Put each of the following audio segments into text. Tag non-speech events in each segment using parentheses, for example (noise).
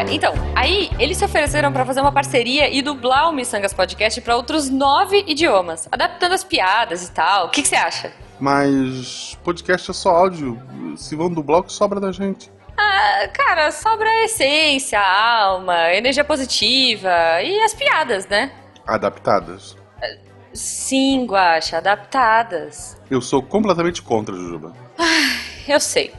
Cara, então, aí eles se ofereceram pra fazer uma parceria e dublar o Missangas Podcast pra outros nove idiomas, adaptando as piadas e tal. O que você acha? Mas podcast é só áudio. Se vão dublar, o que sobra da gente? Ah, cara, sobra a essência, a alma, a energia positiva e as piadas, né? Adaptadas. Sim, Guaxa, adaptadas. Eu sou completamente contra, Jujuba. Eu sei.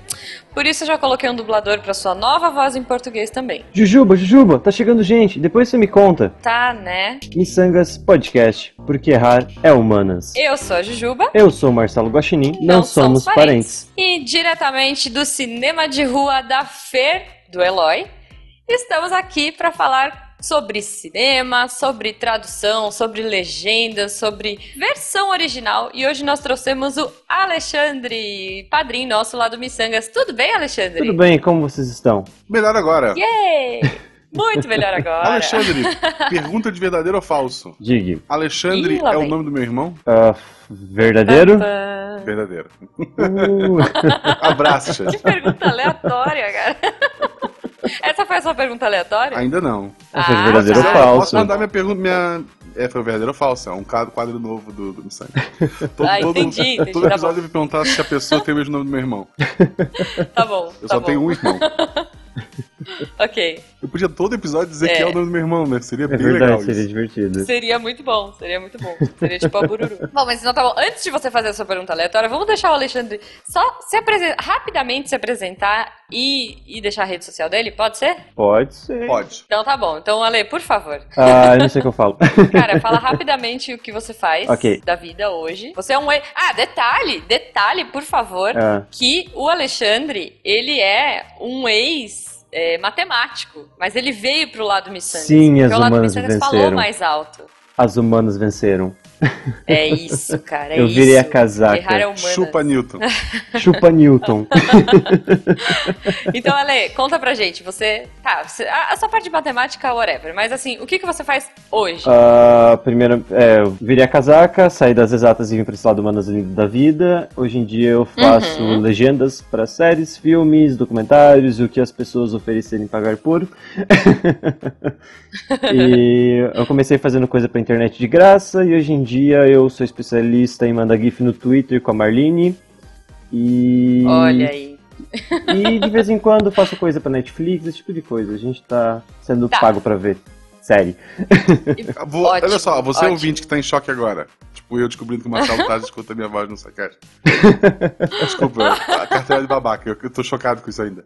Por isso eu já coloquei um dublador pra sua nova voz em português também. Jujuba, Jujuba, tá chegando gente, depois você me conta. Tá, né? Missangas Podcast, porque errar é humanas. Eu sou a Jujuba. Eu sou Marcelo Guaxinim, não, somos parentes. E diretamente do cinema de rua da Fer, do Eloy, estamos aqui para falar sobre cinema, sobre tradução, sobre legendas, sobre versão original. E hoje nós trouxemos o Alexandre, padrinho nosso lá do Missangas. Tudo bem, Alexandre? Tudo bem, como vocês estão? Melhor agora. Yay! Muito melhor agora. Alexandre, (laughs) pergunta de verdadeiro ou falso? Diga. Alexandre Ih, é o nome do meu irmão? Ah, verdadeiro? Verdadeiro. Uh, (laughs) Abraço, Xande. Que pergunta aleatória, cara. Essa foi a sua pergunta aleatória? Ainda não. Ou seja, Ah, verdadeiro ou tá. Eu falso? Posso mandar minha pergunta, minha... É, foi verdadeiro ou falso? É um quadro, novo do, do. (laughs) Todo, Ah, entendi, entendi, todo tá episódio bom. eu vou perguntar se a pessoa tem o mesmo nome do meu irmão. (laughs) Tá bom. Eu tá só bom. tenho um irmão. (laughs) Ok. Eu podia todo episódio dizer É. que é o nome do meu irmão, né? Seria é bem verdade, legal seria isso. divertido. Seria muito bom, seria muito bom. Seria tipo a bururu. bom, mas então tá bom. Antes de você fazer a sua pergunta aleatória, vamos deixar o Alexandre só se apresen- rapidamente se apresentar e, e deixar a rede social dele, pode ser? Pode ser. Pode. Então tá bom. Então, Ale, por favor. Ah, eu não sei o que eu falo. (laughs) Cara, fala rapidamente o que você faz Ok. da vida hoje. Você é um ex... Ah, detalhe, detalhe, por favor, Ah. que o Alexandre, ele é um ex... é, matemático, mas ele veio pro lado Missangas. Sim, porque as o lado humanas falou venceram. mais alto. As humanas venceram. É isso, cara. É Eu virei isso. a casaca. É. Chupa Newton. Chupa Newton. (laughs) Então, Ale, conta pra gente. Você. Tá, você- a, a sua parte de matemática, whatever. Mas assim, o que, que você faz hoje? Ah, primeiro, é, eu virei a casaca, saí das exatas e vim para esse lado humanas da vida. Hoje em dia eu faço Uhum. legendas para séries, filmes, documentários, o que as pessoas oferecerem pagar por. (laughs) e eu comecei fazendo coisa pra internet de graça e hoje em dia eu sou especialista em mandar GIF no Twitter com a Marlene. E. Olha aí. (laughs) E de vez em quando faço coisa pra Netflix, esse tipo de coisa. A gente tá sendo Tá. pago pra ver série. (laughs) Vou- Ótimo, olha só, você ótimo. ouvinte que tá em choque agora. Tipo, eu descobrindo que o Marcelo Taz (laughs) escuta minha voz no Sacast. Desculpa, a carteira de babaca, eu, eu tô chocado com isso ainda.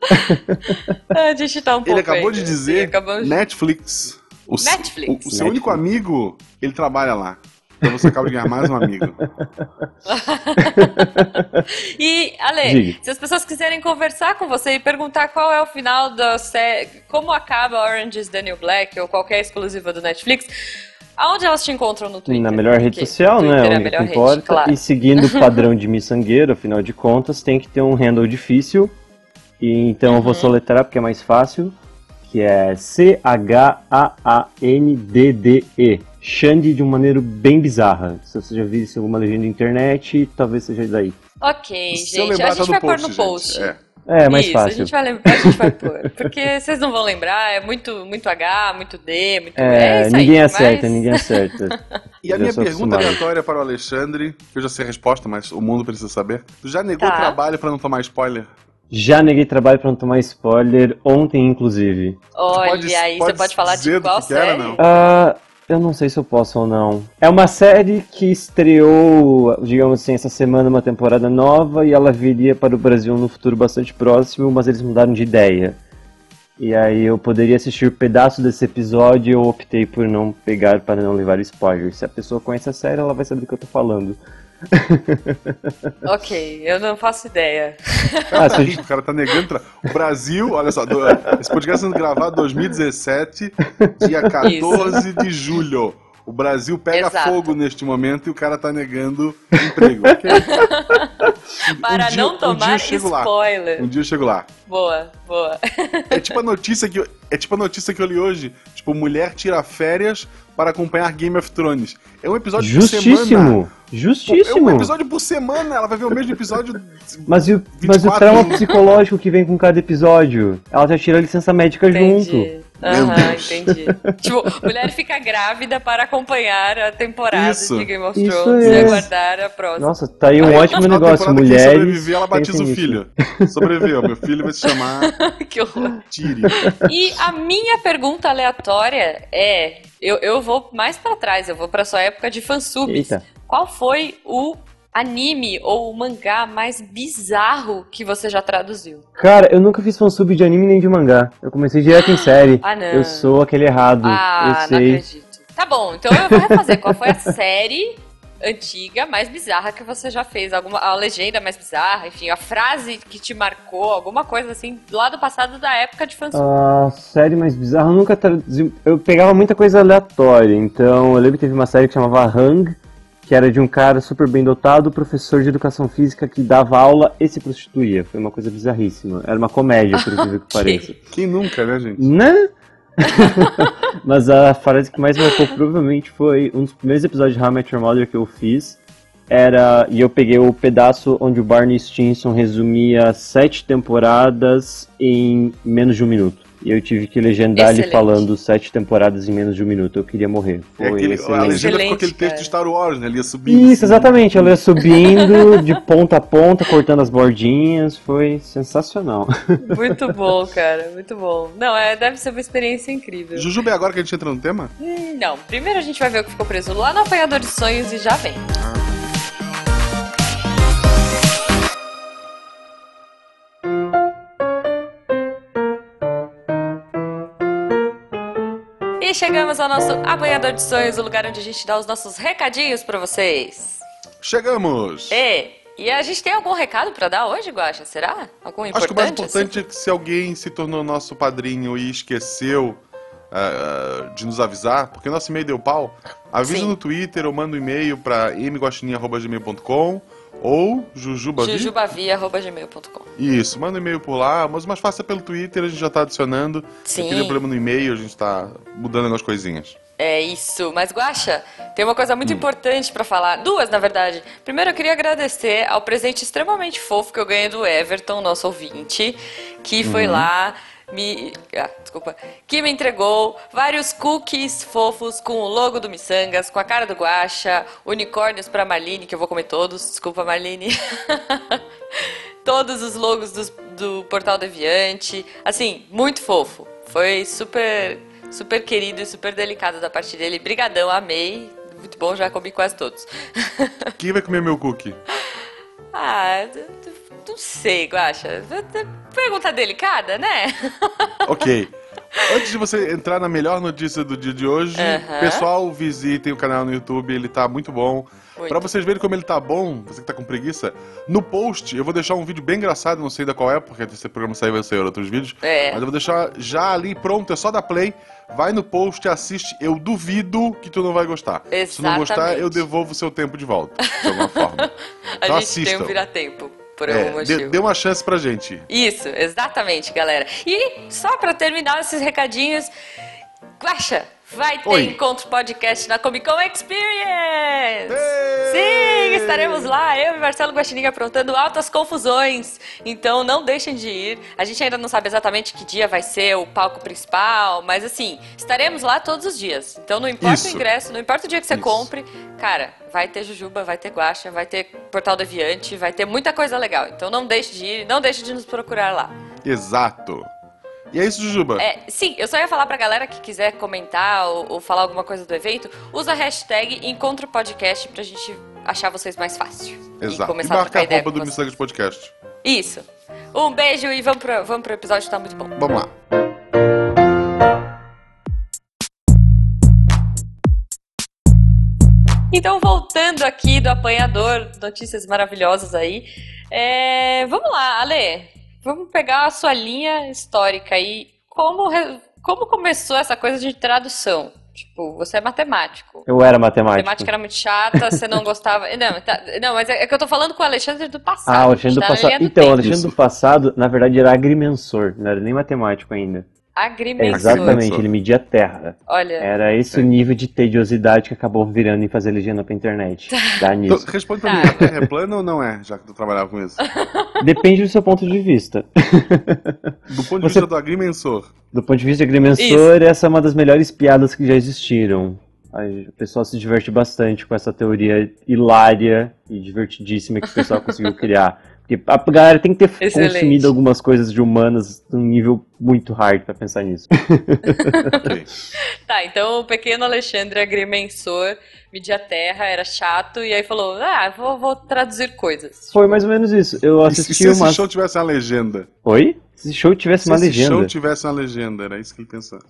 A gente tá um pouco. Ele acabou ainda. de dizer Sim, acabamos- Netflix. O, Netflix. O, o seu Netflix. único amigo, ele trabalha lá. Então você acaba de ganhar mais um amigo. (laughs) E, Ale, Diga. se as pessoas quiserem conversar com você e perguntar qual é o final da série, como acaba Orange is the New Black ou qualquer exclusiva do Netflix, aonde elas te encontram no Twitter? Na melhor rede Porque social, né? é a que melhor rede, importa. claro. E seguindo o (laughs) padrão de miçangueiro, afinal de contas, tem que ter um handle difícil. E então eu vou Uhum. soletrar porque é mais fácil. Que é C-H-A-A-N-D-D-E. Xande de uma maneira bem bizarra. Se você já viu isso em alguma legenda na internet, talvez seja daí. Ok, Se gente, lembrar, a tá gente no vai pôr no post. gente. É. É, mais Isso, a fácil. gente vai lembrar, a gente vai pôr. Porque vocês não vão lembrar, é muito, muito H, muito D, muito. É, É, isso aí, ninguém mas- acerta, ninguém acerta. (laughs) E a minha pergunta aleatória para o Alexandre, que eu já sei a resposta, mas o mundo precisa saber. Tu já negou Tá. trabalho pra não tomar spoiler? Já neguei trabalho pra não tomar spoiler, ontem inclusive. Olha pode- aí, pode você pode falar de qual que era, série? não? Ah, eu não sei se eu posso ou não. É uma série que estreou, digamos assim, essa semana uma temporada nova e ela viria para o Brasil no futuro bastante próximo, mas eles mudaram de ideia. E aí eu poderia assistir pedaço desse episódio e eu optei por não pegar para não levar spoiler. Se a pessoa conhece a série, ela vai saber do que eu tô falando. (laughs) Ok, eu não faço ideia. Ah, rico, o cara tá negando. O Brasil, olha só, esse podcast sendo gravado em 2017, dia 14 de julho. O Brasil pega Exato. fogo neste momento e o cara tá negando emprego. (laughs) Para dia- não um dia tomar eu chego lá. spoiler. Um dia eu chego lá. Boa, boa. É tipo a notícia que eu, é tipo a notícia que eu li hoje. Tipo, mulher tira férias para acompanhar Game of Thrones. É um episódio por semana. Justíssimo! É Justíssimo! um episódio por semana, ela vai ver o mesmo episódio. (laughs) Mas, e o, mas o 24 trauma (laughs) psicológico que vem com cada episódio? Ela já tira a licença médica junto. Aham, entendi. (laughs) tipo, mulher fica grávida para acompanhar a temporada Isso. de Game of Isso Thrones e é. aguardar a próxima. Nossa, tá aí um Aí, ótimo (laughs) negócio. Mulheres. sobreviver, ela batiza o filho. (laughs) Sobreviveu, meu filho vai se chamar que horror. Tiri. E a minha pergunta aleatória é: eu, eu vou mais pra trás, eu vou pra sua época de fansubs. Eita. Qual foi o anime ou mangá mais bizarro que você já traduziu? Cara, eu nunca fiz fansub de anime nem de mangá. Eu comecei direto em (gasps) série. Ah, não. Eu sou aquele errado. Ah, eu não sei. acredito. Tá bom, então eu vou refazer. Qual foi a série antiga mais bizarra que você já fez? Alguma, a legenda mais bizarra, enfim, a frase que te marcou, alguma coisa assim, lá do passado da época de fansub. A série mais bizarra, eu nunca traduzi. Eu pegava muita coisa aleatória. Então, eu lembro que teve uma série que chamava Hang, que era de um cara super bem dotado, professor de educação física que dava aula e se prostituía. Foi uma coisa bizarríssima. Era uma comédia, por incrível que (laughs) pareça. Quem nunca, né, gente? Né? (laughs) Mas a frase que mais marcou provavelmente foi um dos primeiros episódios de How I Met Your Mother que eu fiz. Era. E eu peguei o pedaço onde o Barney Stinson resumia sete temporadas em menos de um minuto. E eu tive que legendar ele Excelente. falando sete temporadas em menos de um minuto. Eu queria morrer. É Foi aquele, a excelente. legenda ficou Excelente, aquele texto cara. de Star Wars, né? Ele ia subindo. Isso, exatamente. Ela ia subindo de ponta a ponta, cortando as bordinhas. Foi sensacional. Muito bom, cara, muito bom. Não, é, deve ser uma experiência incrível. Jujube, é agora que a gente entra no tema? Hum, Não, primeiro a gente vai ver o que ficou preso lá no Apanhador de Sonhos e já vem. Chegamos ao nosso Apanhador de Sonhos, o lugar onde a gente dá os nossos recadinhos pra vocês. Chegamos! E, e a gente tem algum recado pra dar hoje, Guaxa? Será? Algum importante? Acho que o mais importante assim? é que se alguém se tornou nosso padrinho e esqueceu ah, de nos avisar, porque nosso e-mail deu pau, avisa Sim. no Twitter ou manda um e-mail pra mguaxinim.gmail.com ou jujubavi. jujubavia.gmail.com Isso, manda um e-mail por lá, mas mais fácil é pelo Twitter, a gente já tá adicionando. Sim. Se tem problema no e-mail, a gente tá mudando algumas coisinhas. É isso. Mas, Guaxa, tem uma coisa Hum. muito importante pra falar. Duas, na verdade. Primeiro, eu queria agradecer ao presente extremamente fofo que eu ganhei do Everton, nosso ouvinte, que Uhum. foi lá. Me. Ah, desculpa. Que me entregou vários cookies fofos com o logo do Missangas, com a cara do Guaxa, unicórnios pra Marlene, que eu vou comer todos. Desculpa, Marlene. (laughs) todos os logos dos- do Portal Deviante. Assim, muito fofo. Foi super, super querido e super delicado da parte dele. Brigadão, amei. Muito bom, já comi quase todos. (laughs) Quem vai comer meu cookie? ah, não sei, Guaxa. Pergunta delicada, né? (laughs) Ok. Antes de você entrar na melhor notícia do dia de hoje, Aham. pessoal, visitem o canal no YouTube, ele tá muito bom. Pra vocês verem como ele tá bom, você que tá com preguiça, no post eu vou deixar um vídeo bem engraçado, não sei da qual é, porque esse programa sair vai sair outros vídeos. É. Mas eu vou deixar já ali pronto, é só dar play. Vai no post, assiste. Eu duvido que tu não vai gostar. Se não gostar, Exatamente. eu devolvo o seu tempo de volta, de alguma forma. (laughs) A Então gente tem assistam. um vira-tempo, por É, algum dê, motivo. dê uma chance pra gente. Isso, exatamente, galera. E só pra terminar esses recadinhos, Guaxa, vai ter Oi. encontro podcast na Comic Con Experience! Ê! Sim, estaremos lá, eu e Marcelo Guaxinim aprontando altas confusões. Então não deixem de ir. A gente ainda não sabe exatamente que dia vai ser o palco principal, mas assim, estaremos lá todos os dias. Então não importa Isso. o ingresso, não importa o dia que você Isso. compre, cara, vai ter Jujuba, vai ter Guaxa, vai ter Portal Deviante, vai ter muita coisa legal. Então não deixe de ir, não deixe de nos procurar lá. Exato. E é isso, Jujuba. É, sim, eu só ia falar pra galera que quiser comentar ou, ou falar alguma coisa do evento, usa a hashtag Encontro Podcast pra gente achar vocês mais fácil. E Exato. E começar a marca a ideia roupa do. Missangas Podcast. Isso. Um beijo e vamos pro, vamos pro episódio, tá muito bom. Vamos lá. Então, voltando aqui do apanhador, notícias maravilhosas aí. É, vamos lá, Ale. Vamos pegar a sua linha histórica aí. Como, como começou essa coisa de tradução? Tipo, você é matemático. Eu era matemático. Matemática era muito chata, você não (laughs) gostava. Não, tá- não, mas é é que eu tô falando com o Alexandre do passado. Ah, o Alexandre do tá passado. do Então, o. Alexandre do passado, na verdade, era agrimensor, não era nem matemático ainda. Agrimensor. Exatamente, ele media a terra. Olha. Era esse o nível de tediosidade que acabou virando em fazer legenda pra internet. Dá Então, nisso. responde pra mim, a Terra é plana ou não é, já que tu trabalhava com isso? (laughs) Depende do seu ponto de vista. Do ponto de Você- vista do agrimensor. Do ponto de vista de agrimensor, essa é uma das melhores piadas que já existiram. O pessoal se diverte bastante com essa teoria hilária e divertidíssima que o pessoal conseguiu criar. Porque a galera tem que ter Excelente. consumido algumas coisas de humanas num nível muito hard pra pensar nisso. (laughs) (laughs) Tá, então o pequeno Alexandre agrimensor media a terra, era chato, e aí falou: Ah, vou, vou traduzir coisas. Foi mais ou menos isso. Eu E se, assisti se esse uma. show tivesse uma legenda? Oi? Se esse show tivesse Se uma esse legenda. show tivesse uma legenda, era isso que ele pensava.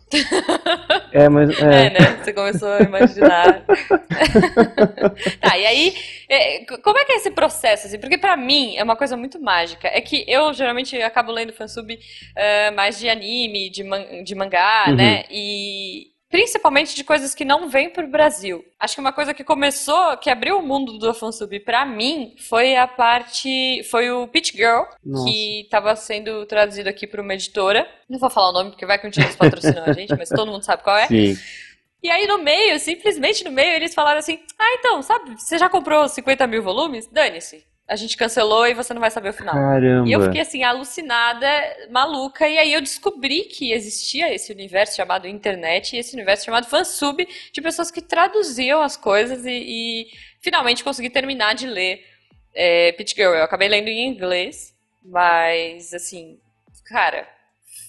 É, mas. (laughs) É, É. né? Você começou a imaginar. (laughs) tá, e aí, é, como é que é esse processo? Assim? Porque pra mim é uma coisa muito mágica. É que eu geralmente acabo lendo fansub é, mais de anime, de, man- de mangá, Uhum. né? E principalmente de coisas que não vêm pro Brasil. Acho que uma coisa que começou, que abriu o mundo do fansub pra mim, foi a parte. Foi o Pitch Girl, Nossa. que estava sendo traduzido aqui por uma editora. Não vou falar o nome porque vai eles patrocinam a gente, mas todo mundo sabe qual é. Sim. E aí no meio, simplesmente no meio, eles falaram assim: Ah, então, sabe, você já comprou 50 mil volumes? Dane-se. A gente cancelou e você não vai saber o final. Caramba. E eu fiquei assim, alucinada, maluca, e aí eu descobri que existia esse universo chamado internet e esse universo chamado fansub de pessoas que traduziam as coisas e, e finalmente consegui terminar de ler é, Pitch Girl. Eu acabei lendo em inglês, mas assim, cara,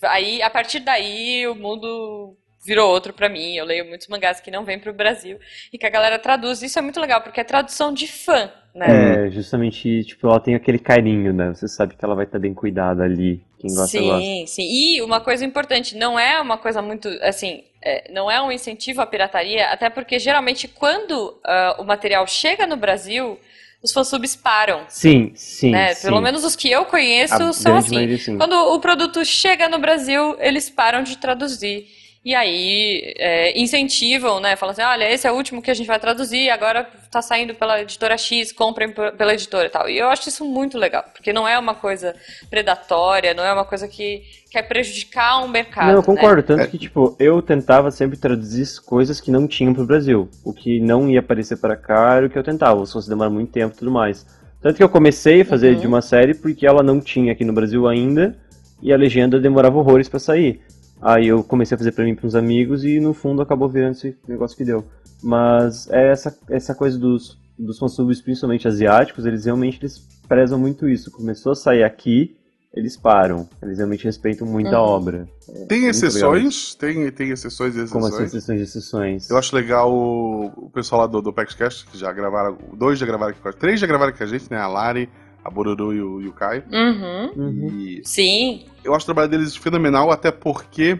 aí a partir daí o mundo virou outro pra mim. Eu leio muitos mangás que não vêm pro Brasil e que a galera traduz. Isso é muito legal, porque é tradução de fã, né? É, justamente, tipo, ela tem aquele carinho, né? Você sabe que ela vai estar bem cuidada ali. Quem gosta, gosta. Sim, sim. E uma coisa importante, não é uma coisa muito, assim, é, não é um incentivo à pirataria, até porque geralmente quando ah, o material chega no Brasil, os fansubs param, Sim, sim. né? sim. Pelo menos os que eu conheço A são assim. maioria, sim. Quando o produto chega no Brasil, eles param de traduzir. E aí é, incentivam, né? Falam assim, olha, esse é o último que a gente vai traduzir, agora tá saindo pela editora X, comprem pela editora e tal. E eu acho isso muito legal, porque não é uma coisa predatória, não é uma coisa que quer prejudicar um mercado. Não, eu né? concordo. Tanto É. que, tipo, eu tentava sempre traduzir coisas que não tinham pro Brasil. O que não ia aparecer para cá era o que eu tentava. Se fosse demorar muito tempo e tudo mais. Tanto que eu comecei a fazer Uhum. de uma série porque ela não tinha aqui no Brasil ainda. E a legenda demorava horrores pra sair. Aí eu comecei a fazer pra mim e pros amigos e no fundo acabou virando esse negócio que deu. Mas é essa, essa coisa dos, dos fansubs, principalmente asiáticos, eles realmente eles prezam muito isso. Começou a sair aqui, eles param. Eles realmente respeitam muito a Uhum. obra. Tem muito exceções? Tem, tem exceções e Como assim, exceções? exceções e exceções? Eu acho legal o, o pessoal lá do, do PaxCast, que já gravaram. Dois já gravaram aqui com a Três já gravaram aqui com a gente, né? A Lari, a Bororo e o, e o Caio. Uhum. Uhum. E Sim. eu acho o trabalho deles fenomenal, até porque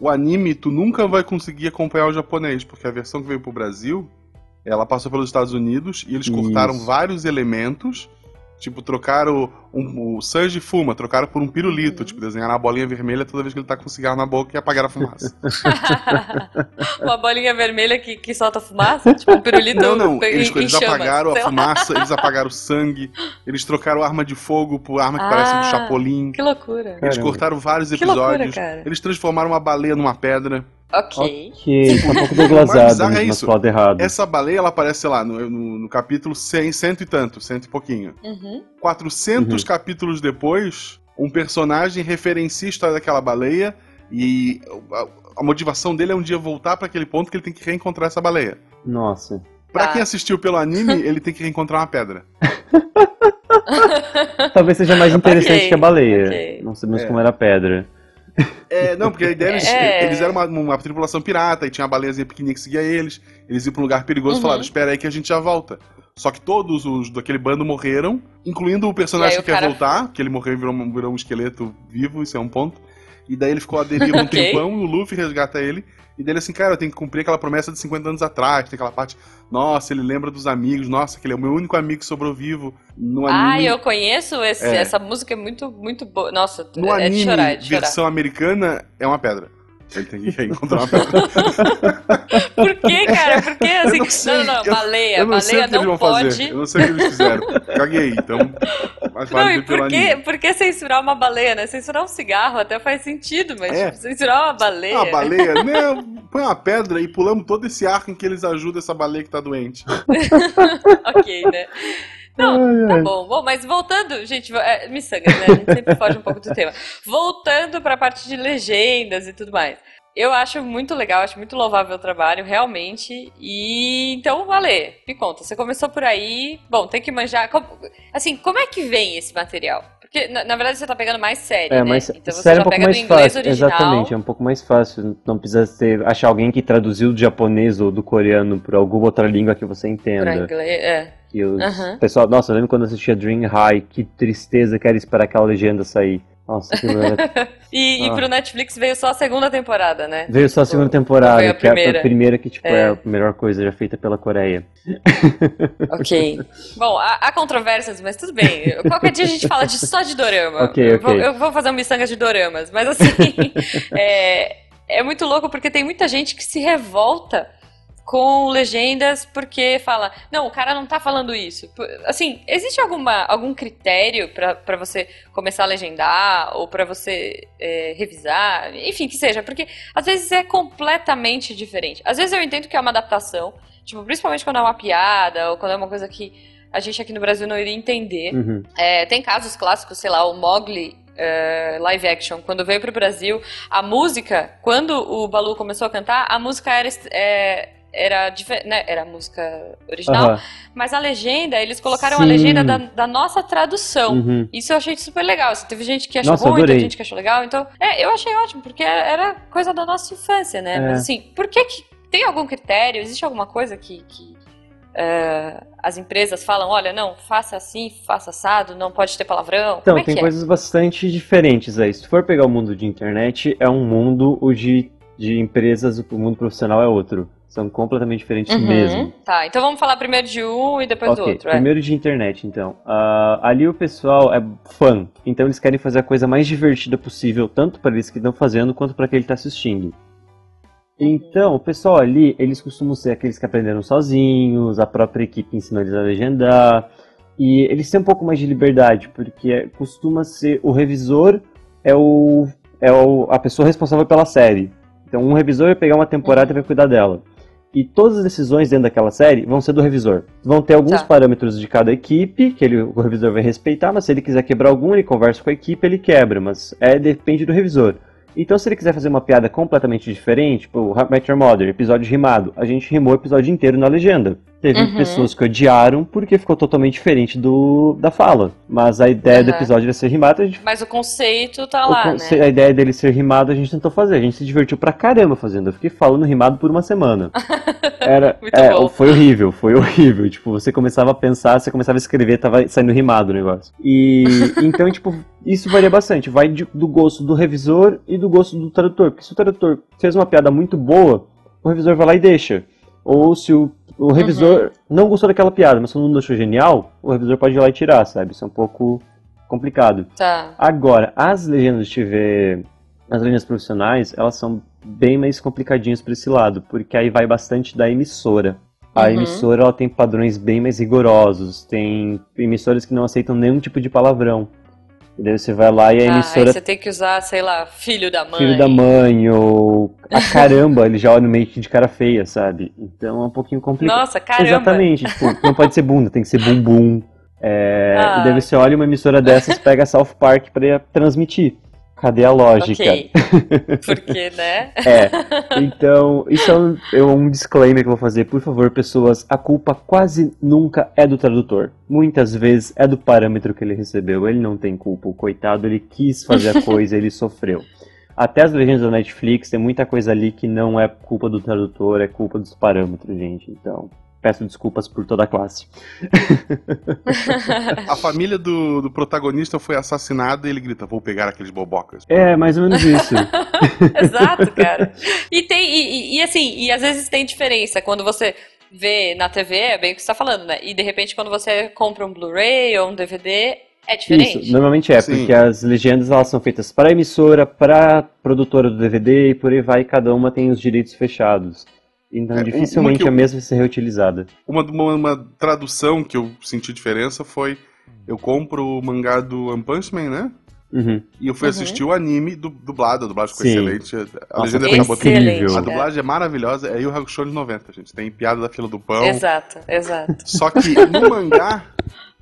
o anime tu nunca vai conseguir acompanhar o japonês, porque a versão que veio pro Brasil, ela passou pelos Estados Unidos e eles Isso. cortaram vários elementos. Tipo, trocaram um, o Sanji fuma, trocaram por um pirulito, Uhum. tipo, desenharam a bolinha vermelha toda vez que ele tá com cigarro na boca e apagaram a fumaça. (laughs) Uma bolinha vermelha que, que solta fumaça, tipo um pirulito Não, não, eles, em eles apagaram a lá. fumaça, eles apagaram o sangue, eles trocaram arma de fogo por arma que parece um Ah, chapolim. Que loucura. Eles Caramba. cortaram vários Que loucura, episódios. cara. Eles transformaram uma baleia numa pedra. Ok. Ok, tá um pouco O mais douglasado, bizarro é mas isso. errado. Essa baleia, ela aparece, sei lá, no, no, no capítulo 100, cento e tanto, cento e pouquinho. Uhum. 400 Uhum. capítulos depois, um personagem referencia a história daquela baleia e a, a motivação dele é um dia voltar pra aquele ponto que ele tem que reencontrar essa baleia. Nossa. Pra Tá. quem assistiu pelo anime, (laughs) ele tem que reencontrar uma pedra. (laughs) Talvez seja mais interessante Ok, que a baleia. ok. Não sabemos É. como era a pedra. É, não, porque a ideia (laughs) eles, É. eles eram uma, uma tripulação pirata e tinha uma baleiazinha pequenininha que seguia eles. Eles iam pra um lugar perigoso e Uhum. falaram: Espera aí que a gente já volta. Só que todos os daquele bando morreram, incluindo o personagem aí que o quer cara- voltar, que ele morreu e virou, um- virou um esqueleto vivo, isso é um ponto. E daí ele ficou a deriva um (laughs) Ok. tempão e o Luffy resgata ele. E dele assim, cara, eu tenho que cumprir aquela promessa de 50 anos atrás. Tem aquela parte, nossa, ele lembra dos amigos, nossa, que ele é o meu único amigo que sobrou vivo no Ah, anime. eu conheço esse- É. essa música é muito, muito boa. Nossa, No é de anime, chorar, é de chorar. versão americana, é uma pedra. Ele tem que encontrar uma (laughs) pedra. Por que, cara? Por que assim? Não sei, não, não, baleia. eu não sei baleia o que eles não vão pode. fazer. Eu não sei o que eles fizeram. Caguei, então. Mas Não, vale e por que, por que censurar uma baleia, né? Censurar um cigarro até faz sentido, mas É. tipo, censurar uma baleia. Ah, baleia, né? Põe uma pedra e pulamos todo esse arco em que eles ajudam essa baleia que tá doente. (laughs) ok, né? Não, tá bom. Bom, mas voltando, gente, é, miçangas, né? A gente sempre (laughs) foge um pouco do tema. Voltando pra parte de legendas e tudo mais. Eu acho muito legal, acho muito louvável o trabalho, realmente. E então, Ale, me conta, você começou por aí. Bom, tem que manjar. assim, como é que vem esse material? Porque, na, na verdade, você tá pegando mais série, É, né? mas então você série é já um pouco pega mais do inglês fácil. original. Exatamente, é um pouco mais fácil. Não precisa ter, achar alguém que traduziu do japonês ou do coreano para alguma outra língua que você Pra entenda. inglês, é. Que os... Pessoal, nossa, eu lembro quando eu assistia Dream High, que tristeza que era esperar aquela legenda sair. Nossa, era... (laughs) E, e Ah. pro Netflix veio só a segunda temporada, né? Veio só a segunda Foi temporada, a que é a primeira que tipo, é. É. a melhor coisa já feita pela Coreia. (laughs) Ok. (laughs) Bom, há, há controvérsias, mas tudo bem. Qualquer dia a gente fala de, só de dorama. Ok, Eu vou- ok. Eu vou fazer um miçanga de doramas, mas assim, é, é muito louco porque tem muita gente que se revolta com legendas porque fala, não, o cara não tá falando isso. Assim, existe alguma, algum critério pra pra você começar a legendar ou pra você é, revisar? Enfim, que seja, porque às vezes é completamente diferente. Às vezes eu entendo que é uma adaptação, tipo, principalmente quando é uma piada ou quando é uma coisa que a gente aqui no Brasil não iria entender. Uhum. É, tem casos clássicos, sei lá, o Mowgli é, live action, quando veio pro Brasil, a música, quando o Balu começou a cantar, a música era, é, era, né, era a música original, mas a legenda, eles colocaram a Sim. legenda da, da nossa tradução. Uhum. Isso eu achei super legal. Assim, Teve gente que achou Nossa, ruim, teve gente que achou legal. Então, é, eu achei ótimo, porque era coisa da nossa infância, né? É. Mas assim, por que que. Tem algum critério? Existe alguma coisa que. que é, as empresas falam, olha, não, faça assim, faça assado, não pode ter palavrão. Então, é tem que coisas bastante diferentes aí. Se tu for pegar o mundo de internet, é um mundo, o de, de empresas, o mundo profissional é outro. São completamente diferentes? Uhum. mesmo. Tá, então vamos falar primeiro de um e depois do Ok, outro. é. primeiro de internet, então. Ah, ali o pessoal é fã, então eles querem fazer a coisa mais divertida possível, tanto para eles que estão fazendo, quanto para quem está assistindo. Então, o pessoal ali, eles costumam ser aqueles que aprenderam sozinhos, a própria equipe ensina eles a legendar, e eles têm um pouco mais de liberdade, porque é- costuma ser o revisor é o é o, a pessoa responsável pela série. Então, um revisor vai pegar uma temporada e vai cuidar dela. E todas as decisões dentro daquela série vão ser do revisor. Vão ter alguns Tá. parâmetros de cada equipe que ele, o revisor vai respeitar, mas se ele quiser quebrar algum, ele conversa com a equipe, ele quebra, mas é depende do revisor. Então, se ele quiser fazer uma piada completamente diferente, tipo, Met Your Mother, episódio rimado, a gente rimou o episódio inteiro na legenda. Teve Uhum. pessoas que odiaram porque ficou totalmente diferente do, da fala. Mas a ideia do Aham. episódio era ser rimado, a gente Mas o conceito tá o lá, conce- né? A ideia dele ser rimado a gente tentou fazer. A gente se divertiu pra caramba fazendo. Eu fiquei falando rimado por uma semana. (laughs) Era, Muito é, bom. Foi horrível, foi horrível. Tipo, você começava a pensar, você começava a escrever, tava saindo rimado o negócio. E (laughs) então, tipo, isso varia bastante. Vai de- do gosto do revisor e do gosto do tradutor. Porque se o tradutor fez uma piada muito boa, o revisor vai lá e deixa. Ou se o, o revisor não gostou daquela piada, mas todo mundo achou genial, o revisor pode ir lá e tirar, sabe? Isso é um pouco complicado. Tá. Agora, as legendas de TV, as legendas profissionais, elas são bem mais complicadinhas para esse lado, porque aí vai bastante da emissora. A Uhum. emissora ela tem padrões bem mais rigorosos, tem emissoras que não aceitam nenhum tipo de palavrão. E daí você vai lá e a Ah, aí emissora você tem que usar, sei lá, filho da mãe. filho da mãe ou a (laughs) caramba, ele já olha meio que de cara feia, sabe? Então é um pouquinho complicado. Nossa, caramba. Exatamente, tipo, não pode ser bunda, tem que ser bumbum. É, Ah. E daí você olha uma emissora dessas, (laughs) pega South Park pra transmitir. Cadê a lógica? Ok. (laughs) Porque, né? É. Então, isso é um, é um disclaimer que eu vou fazer. Por favor, pessoas, a culpa quase nunca é do tradutor. Muitas vezes é do parâmetro que ele recebeu. Ele não tem culpa. O coitado, ele quis fazer a (laughs) coisa, ele sofreu. Até as legendas da Netflix, tem muita coisa ali que não é culpa do tradutor, é culpa dos parâmetros, gente. Então, peço desculpas por toda a classe. (laughs) A família do, do protagonista foi assassinada e ele grita: Vou pegar aqueles bobocas. É, mais ou menos isso. (laughs) Exato, cara. (laughs) E tem, e, e- e assim, e às vezes tem diferença quando você vê na TV, é bem o que você tá falando, né? E de repente quando você compra um Blu-ray ou um DVD, É diferente? Isso, normalmente é, Sim. porque as legendas elas são feitas para emissora, para produtora do DVD e por aí vai, e cada uma tem os direitos fechados. Então É, dificilmente que eu- a mesma vai ser reutilizada. Uma, uma, uma tradução que eu senti diferença foi: eu compro o mangá do One Punch Man, né? Uhum. E eu fui Uhum. assistir o anime du- dublado, a dublagem ficou Sim. excelente. A Nossa, legenda acabou Excelente. incrível. A dublagem é maravilhosa, é Yu Hakusho de 90, gente. Tem piada da fila do pão. Exato, exato. Só que no mangá,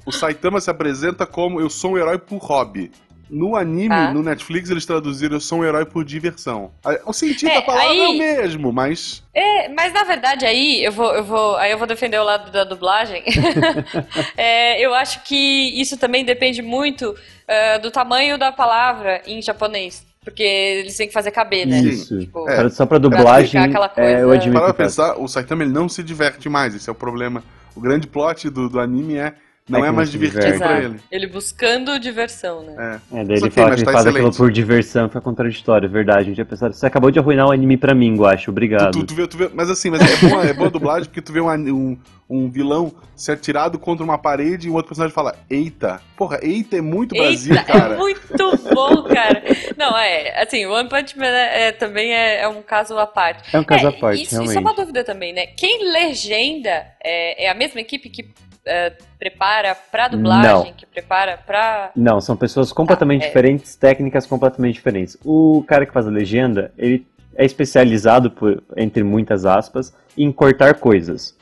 o Saitama se apresenta como eu sou um herói por hobby. No anime, Tá. no Netflix, eles traduziram eu sou um herói por diversão. O sentido É, da palavra aí- é o mesmo, mas. É, mas na verdade aí eu vou, eu vou, aí eu vou defender o lado da dublagem. (laughs) É, eu acho que isso também depende muito é, do tamanho da palavra em japonês, porque eles têm que fazer caber, né? Isso. Tipo, É. Tradução para dublagem, aquela coisa- é, eu admito Para faz. pensar, o Saitama ele não se diverte mais, esse é o problema. O grande plot do, do anime é não É é, mais divertido Exato. ele. Ele buscando diversão, né? É. É, daí ele que, fala que ele tá faz aquilo por diversão, foi contraditório, é verdade. A gente ia pensar, você acabou de arruinar o anime pra mim, eu acho, obrigado. Tu, tu, tu vê, tu vê- mas assim, mas é, boa, é boa dublagem porque tu vê um, um, um vilão ser atirado contra uma parede e um outro personagem fala, eita. Porra, eita é muito Brasil, Eita, cara. é muito bom, cara. Não, é, assim, o One Punch Man é, é- também é, é um caso à parte. É um caso É, à parte, isso, realmente. isso é uma dúvida também, né? Quem legenda é, é a mesma equipe que é, prepara pra dublagem, que prepara pra. Não, são pessoas completamente é. diferentes, técnicas completamente diferentes. O cara que faz a legenda, ele é especializado, por, entre muitas aspas, em cortar coisas.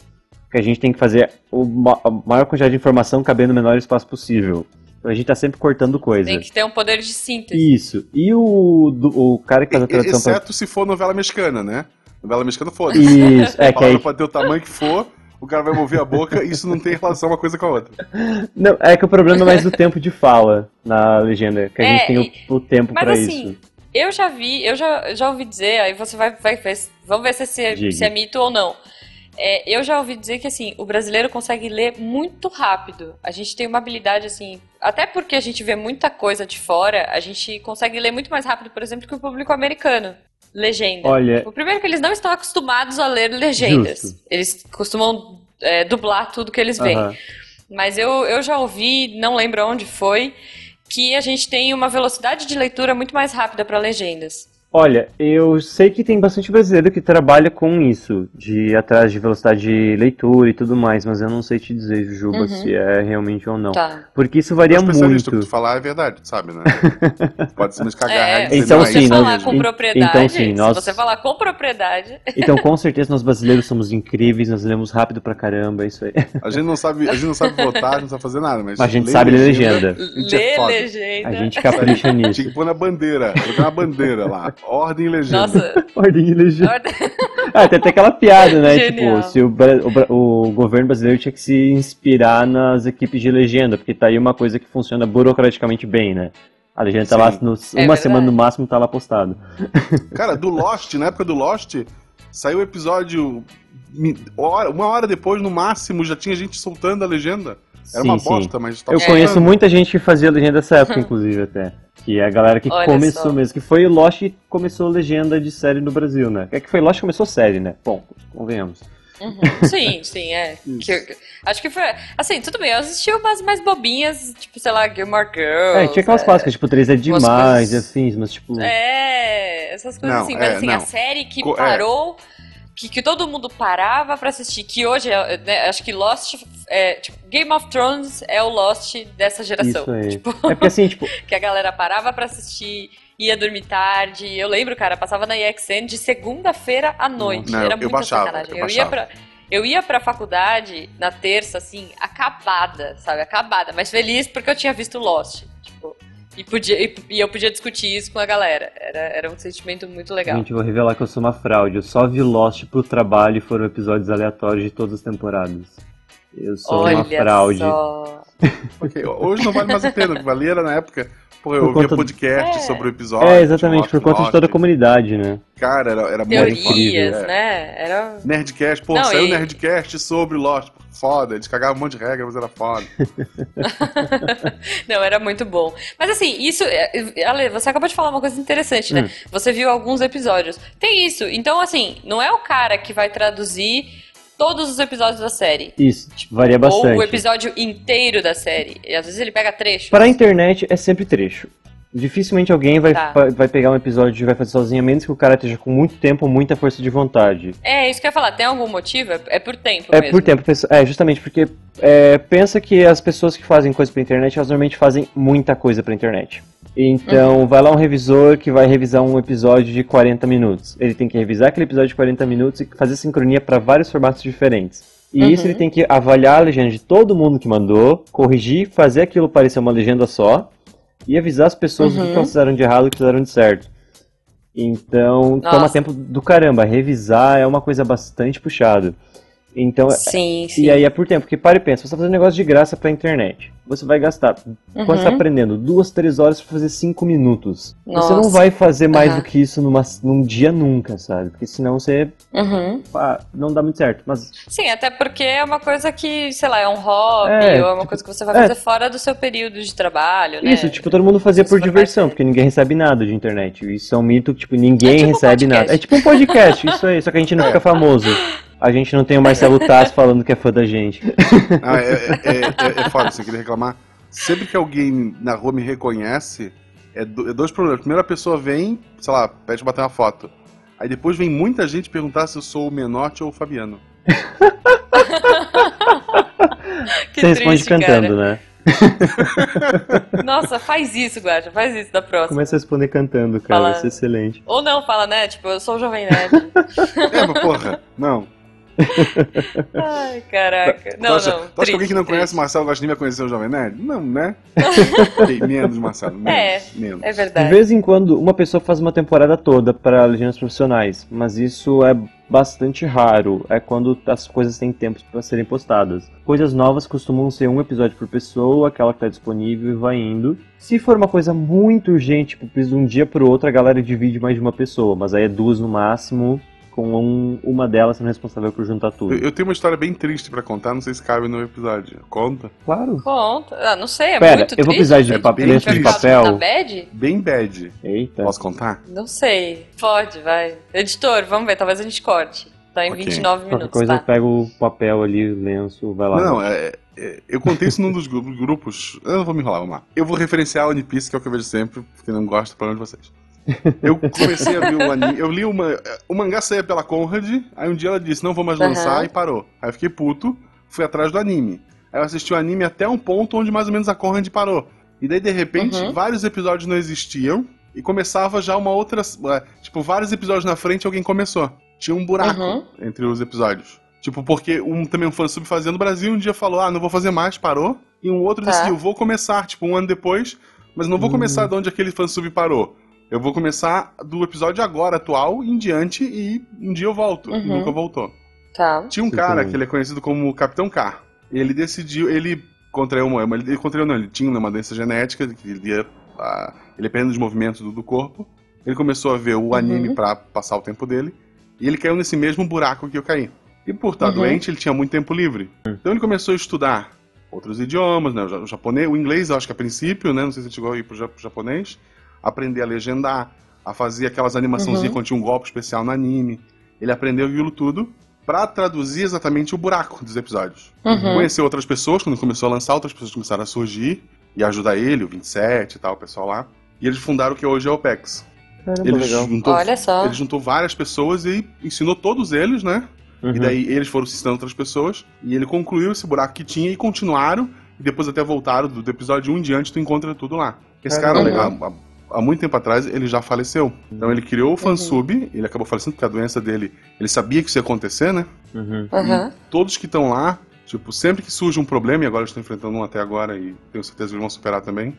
Que a gente tem que fazer o ma- a maior quantidade de informação caber no menor espaço possível. Então a gente tá sempre cortando coisa. Tem que ter um poder de síntese. Isso. E o, do- o cara que faz a tradução pra... Exceto se for novela mexicana, né? Novela mexicana, foda-se. Isso, é A que aí pode ter o tamanho que for, o cara vai mover a boca e isso não tem relação uma coisa com a outra. Não, é que o problema é mais do tempo de fala na legenda, que a É, gente tem o, o tempo mas pra assim, isso. Eu já vi, eu já, já ouvi dizer, aí você vai, vai ver, vamos ver se, se, Diga. se é mito ou não. É, eu já ouvi dizer que assim, o brasileiro consegue ler muito rápido. A gente tem uma habilidade assim, até porque a gente vê muita coisa de fora, a gente consegue ler muito mais rápido, por exemplo, que o público americano. Legenda. Olha, O primeiro é que eles não estão acostumados a ler legendas. Justo. Eles costumam é, dublar tudo que eles veem. aham. Mas eu, eu já ouvi, não lembro onde foi, que a gente tem uma velocidade de leitura muito mais rápida para legendas. Olha, eu sei que tem bastante brasileiro que trabalha com isso, de ir atrás de velocidade de leitura e tudo mais, mas eu não sei te dizer, Juba, Uhum. se é realmente ou não. Tá. Porque isso varia O especialista, o que muito. tu falar é verdade, sabe, né? (laughs) Pode se nos cagar É, Então, não, se você sim, propriedade, então, sim, nós- se você falar com propriedade, Então, com (laughs) certeza, nós brasileiros somos incríveis, nós lemos rápido pra caramba, é isso aí. A gente não sabe, a gente não sabe votar, a gente não sabe fazer nada, mas. Mas a gente ler sabe ler legenda. gente é lê foda. legenda. A gente capricha nisso. Tinha que pôr na bandeira, colocar uma bandeira lá. Ordem e legenda. Nossa, (laughs) Ordem de legenda. ordem- (laughs) Ah, tem até aquela piada, né? Genial. Tipo, se o, o o governo brasileiro tinha que se inspirar nas equipes de legenda, porque tá aí uma coisa que funciona burocraticamente bem, né? A legenda tá Sim. lá, no, uma verdade. semana no máximo tá lá postado. (laughs) Cara, do Lost, na época do Lost, saiu o episódio. Uma hora depois, no máximo, já tinha gente soltando a legenda. Era sim, uma sim. bosta, mas tava Eu É. conheço muita gente que fazia legenda dessa época, (laughs) inclusive, até. Que é a galera que Olha começou só. mesmo, que foi o Lost que começou legenda de série no Brasil, né? É que foi Lost que começou série, né? Bom, convenhamos. Uhum. Sim, (laughs) sim, é. Que- acho que foi. Assim, tudo bem, eu assisti umas mais bobinhas, tipo, sei lá, Gilmore Girls. É, tinha aquelas é, clássicas, tipo, 3 é demais e coisas- afins, mas tipo. É, essas coisas Não, assim. Mas é, assim, a não. série que Co- é. Que, que todo mundo parava pra assistir, que hoje, é, né, acho que Lost, é, tipo, Game of Thrones é o Lost dessa geração. Isso aí. Tipo, É porque assim, tipo, (laughs) que a galera parava pra assistir, ia dormir tarde. Eu lembro, cara, passava na EXN de segunda-feira à noite. Não, Era eu muita baixava, sacanagem. eu Eu, ia pra. Eu ia pra faculdade na terça, assim, acabada, sabe? Acabada, mas feliz porque eu tinha visto Lost. Tipo, e, podia, e, e eu podia discutir isso com a galera. Era, era um sentimento muito legal. gente, eu vou revelar que eu sou uma fraude. Eu só vi Lost pro trabalho e foram episódios aleatórios de todas as temporadas. Eu sou Olha uma fraude. só. (laughs) Ok, Hoje não vale mais a pena, o que valia era na época. Porra, eu ouvia conta do- podcast É. sobre o episódio. É, exatamente, por Lost, conta de toda a comunidade, né? Cara, era, era muito Teorias, incrível, é. né? Era. Nerdcast, pô, Não, saiu e- Nerdcast sobre Lost. Foda, eles cagavam um monte de regra, mas era foda. (laughs) Não, era muito bom. Mas assim, isso. é, Ale, você acabou de falar uma coisa interessante, né? Você viu alguns episódios. Tem isso. Então, assim, não é o cara que vai traduzir todos os episódios da série. Isso, tipo, varia bastante. Ou o episódio inteiro da série. E às vezes ele pega trechos. Para a internet é sempre trecho. Dificilmente alguém vai, Tá. vai pegar um episódio e vai fazer sozinho, a menos que o cara esteja com muito tempo, muita força de vontade. É, isso que eu ia falar. Tem algum motivo? É- É por tempo É mesmo. por tempo, é justamente porque é, pensa que as pessoas que fazem coisa pra internet, elas normalmente fazem muita coisa pra internet. Então, Uhum. vai lá um revisor que vai revisar um episódio de 40 minutos. Ele tem que revisar aquele episódio de 40 minutos e fazer sincronia para vários formatos diferentes. E Uhum. isso ele tem que avaliar a legenda de todo mundo que mandou, corrigir, fazer aquilo parecer uma legenda só e avisar as pessoas o que Uhum. elas fizeram de errado e o que fizeram de certo. Então, toma Nossa. tempo do caramba. Revisar é uma coisa bastante puxada. Então, Sim, sim. e aí é por tempo, porque para e pensa, você tá fazendo um negócio de graça pra internet. Você vai gastar, quando você tá Uhum. aprendendo, duas, três horas pra fazer cinco minutos. Você não Nossa. vai fazer mais Aham. do que isso numa, num dia nunca, sabe? Porque senão você Uhum. pá, não dá muito certo. Mas Sim, até porque é uma coisa que, sei lá, é um hobby, É, ou é uma tipo, coisa que você vai é. fazer fora do seu período de trabalho, né? isso, tipo, todo mundo fazia por diversão, porque ninguém recebe nada de internet. Isso é um mito que, tipo, ninguém É tipo um recebe podcast. nada. É tipo um podcast, (laughs) isso aí, só que a gente não fica famoso. (laughs) A gente não tem o Marcelo Taz falando que é fã da gente. (laughs) Ah, é, é, é, é foda, você queria reclamar. Sempre que alguém na rua me reconhece, é, do- é dois problemas. Primeiro a pessoa vem, sei lá, pede pra bater uma foto. Aí depois vem muita gente perguntar se eu sou o Menotti ou o Fabiano. Que Você responde triste, cantando, né? cara. (laughs) Nossa, faz isso, Guacha, faz isso da próxima. Começa a responder cantando, cara. Fala- Vai ser excelente. Ou não, fala, né? Tipo, eu sou o Jovem Nerd. É, mas porra, não. (laughs) Ai, caraca. Não, tu acha, não. tu acha que alguém que não triste, conhece o Marcelo Gostinho vai conhecer o Jovem Nerd? Não, né? (laughs) Menos, Marcelo. Menos, É, menos. É De verdade. vez em quando, uma pessoa faz uma temporada toda para legendas profissionais, mas isso é bastante raro. É quando as coisas têm tempo para serem postadas. Coisas novas costumam ser um episódio por pessoa, aquela que está disponível e vai indo. Se for uma coisa muito urgente, tipo, de um dia pro outro, a galera divide mais de uma pessoa, mas aí é duas no máximo, com um- uma delas sendo responsável por juntar tudo. Eu, eu tenho uma história bem triste pra contar, não sei se cabe no episódio. Conta? Claro. Conta. Ah, não sei, é Pera, muito eu vou triste. precisar de É papel, de. Na papel. bad? Bem bad. Eita. Posso contar? Não sei. Pode, vai. Editor, vamos ver, talvez a gente corte. Tá em Ok. 29 Qualquer minutos, coisa eu tá? pego o papel ali, o lenço, vai lá. Não, é, é- eu contei isso num dos gru- grupos. Eu não vou me enrolar, vamos lá. Eu vou referenciar a One Piece, que é o que eu vejo sempre, porque não gosto do problema de vocês. Eu comecei a ver o anime. Eu li uma. O mangá saía pela Conrad, aí um dia ela disse, não vou mais lançar, e parou. Aí eu fiquei puto, fui atrás do anime. Aí eu assisti o anime até um ponto onde mais ou menos a Conrad parou. E daí, de repente, Uhum. vários episódios não existiam, e começava já uma outra. Tipo, vários episódios na frente alguém começou. Tinha um buraco Uhum. entre os episódios. Tipo, porque um também um fansub fazia no Brasil, um dia falou, ah, não vou fazer mais, parou. E um outro Tá. decidiu, vou começar, tipo, um ano depois, mas não vou Hum. começar de onde aquele fansub parou. Eu vou começar do episódio agora, atual, em diante, e um dia eu volto. E Uhum. nunca voltou. Tá. Tinha um Sim, cara também. que ele é conhecido como Capitão K. Ele decidiu, ele contraiu uma, ele contraiu não, ele tinha uma doença genética, que ele ia, ah, ele ia perdendo os movimentos do, do corpo. Ele começou a ver o anime Uhum. pra passar o tempo dele, e ele caiu nesse mesmo buraco que eu caí. E por estar Uhum. doente, ele tinha muito tempo livre. Então ele começou a estudar outros idiomas, né, o ja- o japonês, o inglês, eu acho que a princípio, né, não sei se ele chegou a ir pro japonês, aprender a legendar, a fazer aquelas animaçãozinhas Uhum. quando tinha um golpe especial no anime. Ele aprendeu aquilo tudo pra traduzir exatamente o buraco dos episódios. Uhum. Conheceu outras pessoas, quando começou a lançar, outras pessoas começaram a surgir e ajudar ele, o 27 e tal, o pessoal lá. E eles fundaram o que hoje é o PEX. Caramba, Ele juntou, Olha só. ele juntou várias pessoas e ensinou todos eles, né? Uhum. E daí eles foram se ensinando outras pessoas. E ele concluiu esse buraco que tinha e continuaram. E depois até voltaram do, do episódio 1 em diante, tu encontra tudo lá. Esse Caramba, cara, legal. há, há- há muito tempo atrás, ele já faleceu. Então ele criou o fansub, ele acabou falecendo porque a doença dele, ele sabia que isso ia acontecer, né? Uhum. Aham. Todos que estão lá, tipo, sempre que surge um problema, e agora eles estão enfrentando um até agora, e tenho certeza que eles vão superar também,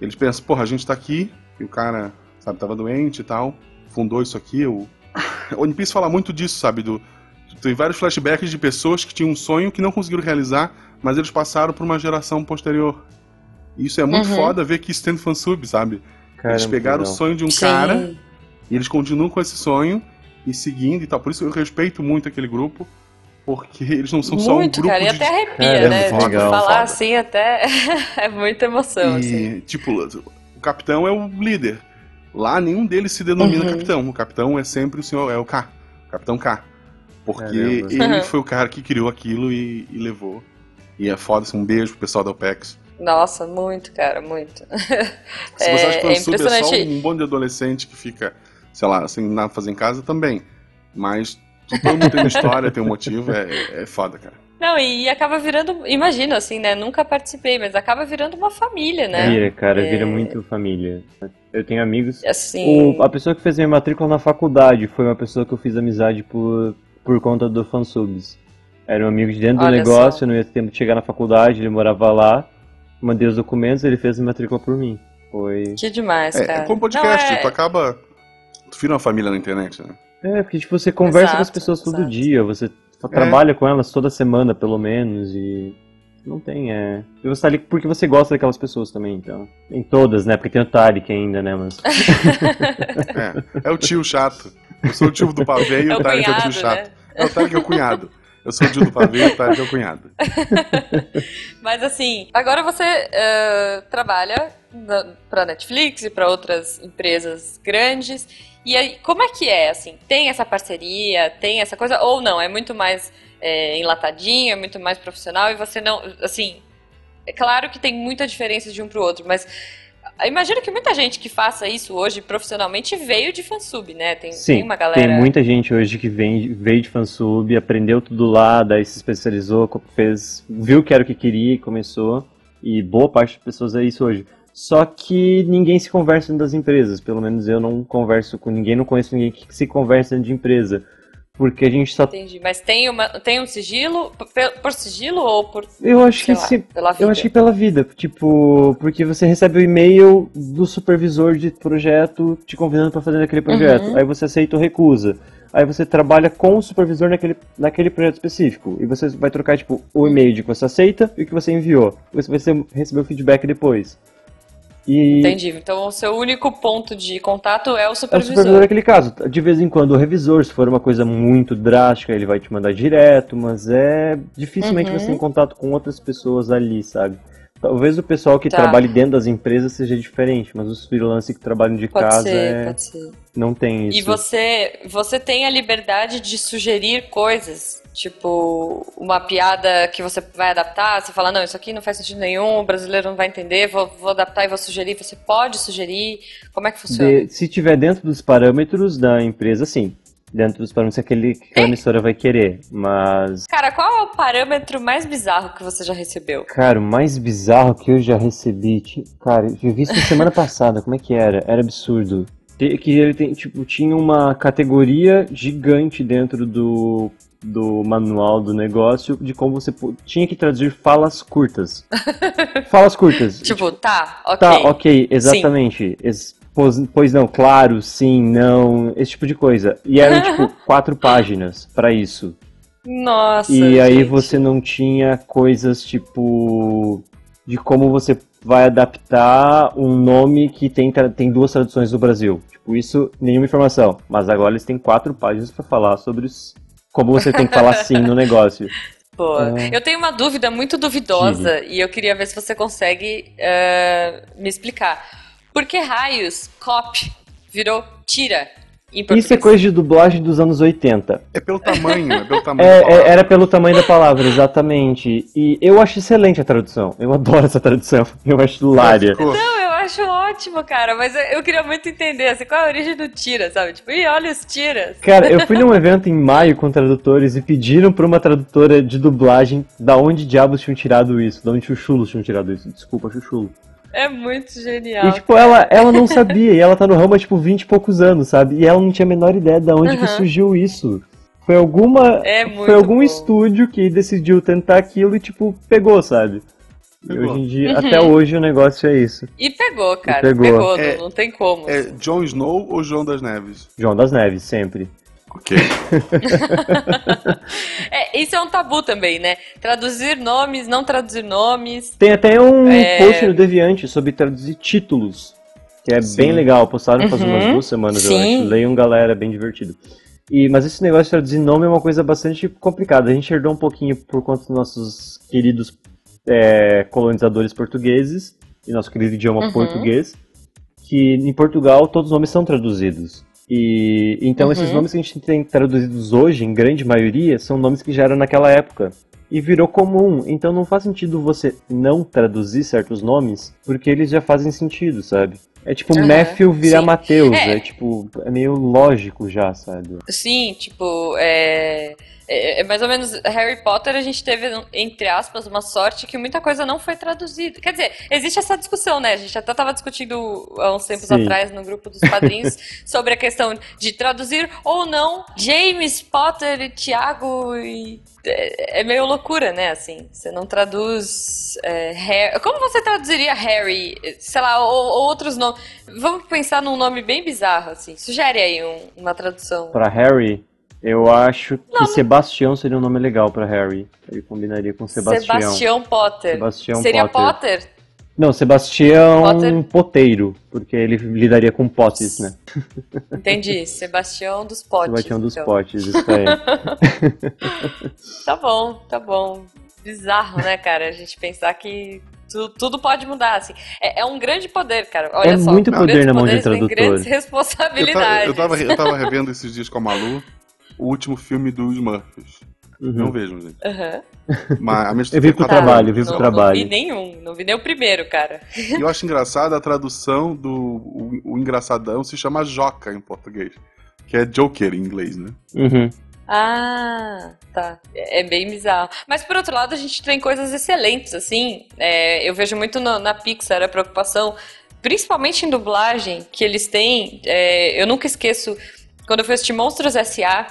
eles pensam, porra, a gente tá aqui, e o cara, sabe, tava doente e tal, fundou isso aqui, o... (laughs) One Piece fala muito disso, sabe, do... Tem vários flashbacks de pessoas que tinham um sonho que não conseguiram realizar, mas eles passaram por uma geração posterior. E isso é muito Uhum. foda ver que isso tem no fansub, sabe? Eles Caramba, pegaram o sonho de um Sim. cara e eles continuam com esse sonho e seguindo e tal. Por isso eu respeito muito aquele grupo, porque eles não são só um Muito, grupo cara. E de. até arrepia, Caramba, né? foda, Tipo, legal. falar foda. assim até (laughs) é muita emoção, assim. E, tipo, o capitão é o líder. Lá nenhum deles se denomina Uhum. capitão. O capitão é sempre o senhor, é o K. Capitão K. Porque Caramba. ele foi o cara que criou aquilo e, e levou. E é foda, assim, um beijo pro pessoal da OPEX. Nossa, muito, cara, muito. (laughs) Se você acha que É- é fansub é, só impressionante. um bando de adolescente que fica, sei lá, sem nada fazer em casa, também. Mas todo mundo tem uma história, tem um motivo, é, é foda, cara. Não, e acaba virando, imagino assim, né? Nunca participei, mas acaba virando uma família, né? Vira, cara, É. vira muito família. Eu tenho amigos. Assim. O- a pessoa que fez minha matrícula na faculdade foi uma pessoa que eu fiz amizade por, por conta do fansubs. Era um amigo de dentro do Olha negócio, só. eu não ia ter tempo de chegar na faculdade, ele morava lá. Mandei os documentos, ele fez a matrícula por mim. Foi. Que demais, É, cara. é como podcast, Não, é- tu acaba. Tu vira uma família na internet, né? É, porque tipo, você conversa com as Exato, pessoas todo exato. dia, você trabalha com elas toda semana, pelo menos, e. Não tem, é. E você tá ali porque você gosta daquelas pessoas também, então. Em todas, né? Porque tem o Tarek ainda, né? Mas. (laughs) É, é o tio chato. Eu sou o tio do pavê e É o o Tarek é o tio chato. né? É o Tarek é o cunhado. (laughs) Eu sou o tio do pavê o Tarek é o cunhado. (laughs) Mas assim, agora você eh, trabalha na, pra Netflix e pra outras empresas grandes. E aí, como é que é, assim? Tem essa parceria, tem essa coisa? Ou não? É muito mais eh, enlatadinho, é muito mais profissional e você não... Assim, é claro que tem muita diferença de um pro outro, mas... Imagino que muita gente que faça isso hoje profissionalmente veio de fansub, né? Tem, Sim, tem uma galera. tem muita gente hoje que vem, veio de fansub, aprendeu tudo lá, daí se especializou, fez, viu que era o que queria e começou. E boa parte das pessoas é isso hoje. Só que ninguém se conversa dentro das empresas, pelo menos eu não converso com ninguém, não conheço ninguém que se conversa dentro de empresa. Porque a gente só. Entendi. Mas tem, uma, tem um sigilo? Por, por sigilo ou por. Eu acho que lá, se pela vida? Eu acho que pela vida, tipo, porque você recebe o e-mail do supervisor de projeto te convidando para fazer aquele projeto. Uhum. Aí você aceita ou recusa. Aí você trabalha com o supervisor naquele, naquele projeto específico. E você vai trocar, tipo, o e-mail de que você aceita e o que você enviou. Você vai receber o feedback depois. E Entendi. Então o seu único ponto de contato é o é o supervisor. supervisor naquele caso. De vez em quando o revisor, se for uma coisa muito drástica, ele vai te mandar direto, mas é dificilmente Uhum. você tem contato com outras pessoas ali, sabe? Talvez o pessoal que Tá. trabalhe dentro das empresas seja diferente, mas os freelancers que trabalham de Pode casa ser, é- pode ser. não tem isso. E você, você tem a liberdade de sugerir coisas, tipo uma piada que você vai adaptar, você fala, não, isso aqui não faz sentido nenhum, o brasileiro não vai entender, vou, vou adaptar e vou sugerir. Você pode sugerir? Como é que funciona? De- se tiver dentro dos parâmetros da empresa, sim. Dentro dos parâmetros que, aquele, que aquela emissora vai querer. Mas, Cara, qual é o parâmetro mais bizarro que você já recebeu? cara, o mais bizarro que eu já recebi. ti- Cara, eu vi isso na semana (laughs) passada. Como é que era? Era absurdo. Que ele tem, tipo, tinha uma categoria gigante dentro do, do manual do negócio de como você tinha que traduzir falas curtas. (laughs) falas curtas. Tipo, tá, ok. Tá, ok, exatamente. Pois, pois não, claro, sim, não, esse tipo de coisa. E eram, tipo, (laughs) quatro páginas pra isso. Nossa. E aí gente. você não tinha coisas tipo. de como você vai adaptar um nome que tem, tem duas traduções do Brasil. Tipo, isso, nenhuma informação. Mas agora eles têm quatro páginas pra falar sobre os, como você tem que falar (laughs) sim no negócio. Pô, É. eu tenho uma dúvida muito duvidosa e eu queria ver se você consegue eh, me explicar. Por que raios cop virou tira? Isso é coisa de dublagem dos anos 80. É pelo tamanho, é pelo (laughs) tamanho. É, da palavra. é, era pelo tamanho da palavra, exatamente. E eu acho excelente a tradução. Eu adoro essa tradução. (laughs) Eu acho hilária. Não, eu acho ótimo, cara, mas eu, queria muito entender assim, qual é a origem do tira, sabe? Tipo, ih, olha os tiras. Cara, eu fui (laughs) num evento em maio com tradutores e pediram pra uma tradutora de dublagem da onde diabos tinham tirado isso, da onde chuchulos tinham tirado isso. Desculpa, chuchulo. É muito genial. E tipo, ela, ela não sabia, e ela tá no ramo há tipo 20 e poucos anos, sabe? E ela não tinha a menor ideia de onde que Aham. surgiu isso. Foi alguma. É muito foi algum bom. estúdio que decidiu tentar aquilo e, tipo, pegou, sabe? E hoje em dia, Uhum. até hoje o negócio é isso. E pegou, cara. pegou. pegou, É- não, não tem como. É Jon Snow ou João das Neves? João das Neves, sempre. Ok. (laughs) É, isso é um tabu também, né? Traduzir nomes, não traduzir nomes. Tem até um É. post no Deviante sobre traduzir títulos, que é Sim. bem legal. Postaram faz Uhum. umas duas semanas, eu Sim. acho. Leiam, galera, é bem divertido. E, mas esse negócio de traduzir nome é uma coisa bastante complicada. A gente herdou um pouquinho por conta dos nossos queridos é, colonizadores portugueses e nosso querido idioma Uhum. português, que em Portugal todos os nomes são traduzidos. E então Uhum. esses nomes que a gente tem traduzidos hoje, em grande maioria, são nomes que já eram naquela época. E virou comum, então não faz sentido você não traduzir certos nomes, porque eles já fazem sentido, sabe? É tipo Aham, Matthew virar. Mateus, É. é. tipo, é meio lógico já, sabe? Sim, tipo, é, é, é mais ou menos Harry Potter a gente teve, entre aspas, uma sorte que muita coisa não foi traduzida. Quer dizer, existe essa discussão, né? A gente até estava discutindo há uns tempos Sim. atrás no grupo dos padrinhos (laughs) sobre a questão de traduzir ou não James Potter e Tiago e é é meio loucura, né? Assim, você não traduz é, Harry. Como você traduziria Harry? Sei lá, ou, ou outros nomes. Vamos pensar num nome bem bizarro, assim. Sugere aí um- uma tradução. Pra Harry, eu acho que Sebastião seria um nome legal pra Harry. Ele combinaria com Sebastião. Sebastião Potter. Sebastião Seria Potter. Potter? Não, Sebastião Potter. Poteiro, porque ele lidaria com potes, né? Entendi. (laughs) Sebastião dos Potes. Sebastião dos então. potes, isso aí. (laughs) Tá bom, tá bom. Bizarro, né, cara? A gente pensar que tu- tudo pode mudar, assim. É, é um grande poder, cara. Olha É só. muito poder na mão de um tradutor. grandes Eu, ta- responsabilidades. eu, tava, eu tava revendo esses dias com a Malu o último filme dos Smurfs. Não Uhum. vejam, gente. Aham. Mas a minha (laughs) Eu vi pro tá trabalho, eu vi pro Não, trabalho. não vi nenhum. Não vi nem o primeiro, cara. E eu acho engraçado a tradução do o, o engraçadão se chama Joca em português. Que é Joker em inglês, né? Uhum. Ah, tá. É é bem bizarro. Mas por outro lado, a gente tem coisas excelentes, assim. É, eu vejo muito no- na Pixar a preocupação, principalmente em dublagem, que eles têm. é, eu nunca esqueço quando eu fui assistir Monstros S.A.